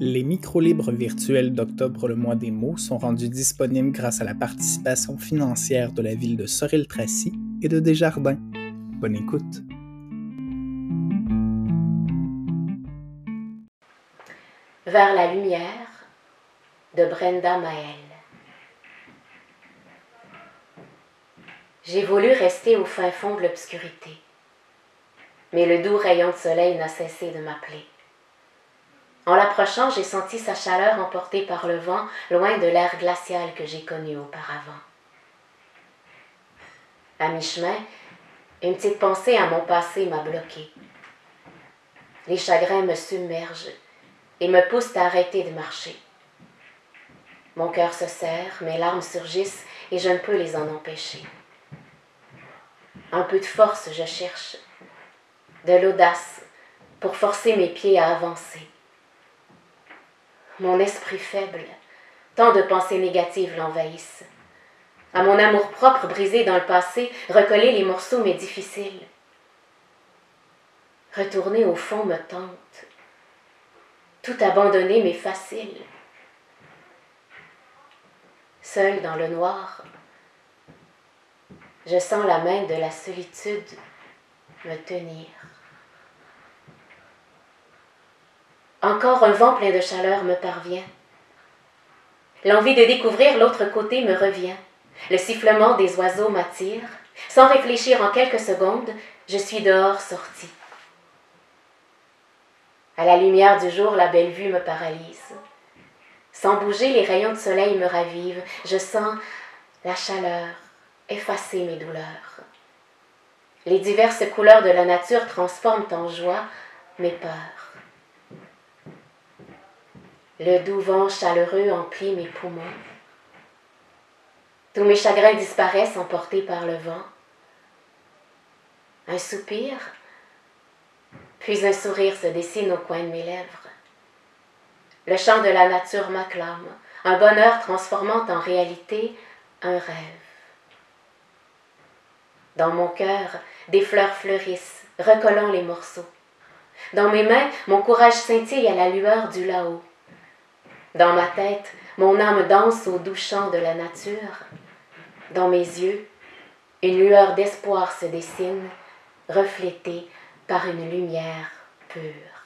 Les micro-libres virtuels d'octobre le mois des mots sont rendus disponibles grâce à la participation financière de la ville de Sorel-Tracy et de Desjardins. Bonne écoute. Vers la lumière de Brenda Maël. J'ai voulu rester au fin fond de l'obscurité, mais le doux rayon de soleil n'a cessé de m'appeler. En l'approchant, j'ai senti sa chaleur emportée par le vent, loin de l'air glacial que j'ai connu auparavant. À mi-chemin, une petite pensée à mon passé m'a bloqué. Les chagrins me submergent et me poussent à arrêter de marcher. Mon cœur se serre, mes larmes surgissent et je ne peux les en empêcher. Un peu de force je cherche, de l'audace pour forcer mes pieds à avancer mon esprit faible, tant de pensées négatives l'envahissent. À mon amour-propre brisé dans le passé, recoller les morceaux m'est difficile. Retourner au fond me tente. Tout abandonner m'est facile. Seul dans le noir, je sens la main de la solitude me tenir. Encore un vent plein de chaleur me parvient. L'envie de découvrir l'autre côté me revient. Le sifflement des oiseaux m'attire. Sans réfléchir en quelques secondes, je suis dehors sortie. À la lumière du jour, la belle vue me paralyse. Sans bouger, les rayons de soleil me ravivent. Je sens la chaleur effacer mes douleurs. Les diverses couleurs de la nature transforment en joie mes peurs. Le doux vent chaleureux emplit mes poumons. Tous mes chagrins disparaissent emportés par le vent. Un soupir, puis un sourire se dessine au coin de mes lèvres. Le chant de la nature m'acclame, un bonheur transformant en réalité un rêve. Dans mon cœur, des fleurs fleurissent, recollant les morceaux. Dans mes mains, mon courage scintille à la lueur du là-haut. Dans ma tête, mon âme danse au doux chant de la nature. Dans mes yeux, une lueur d'espoir se dessine, reflétée par une lumière pure.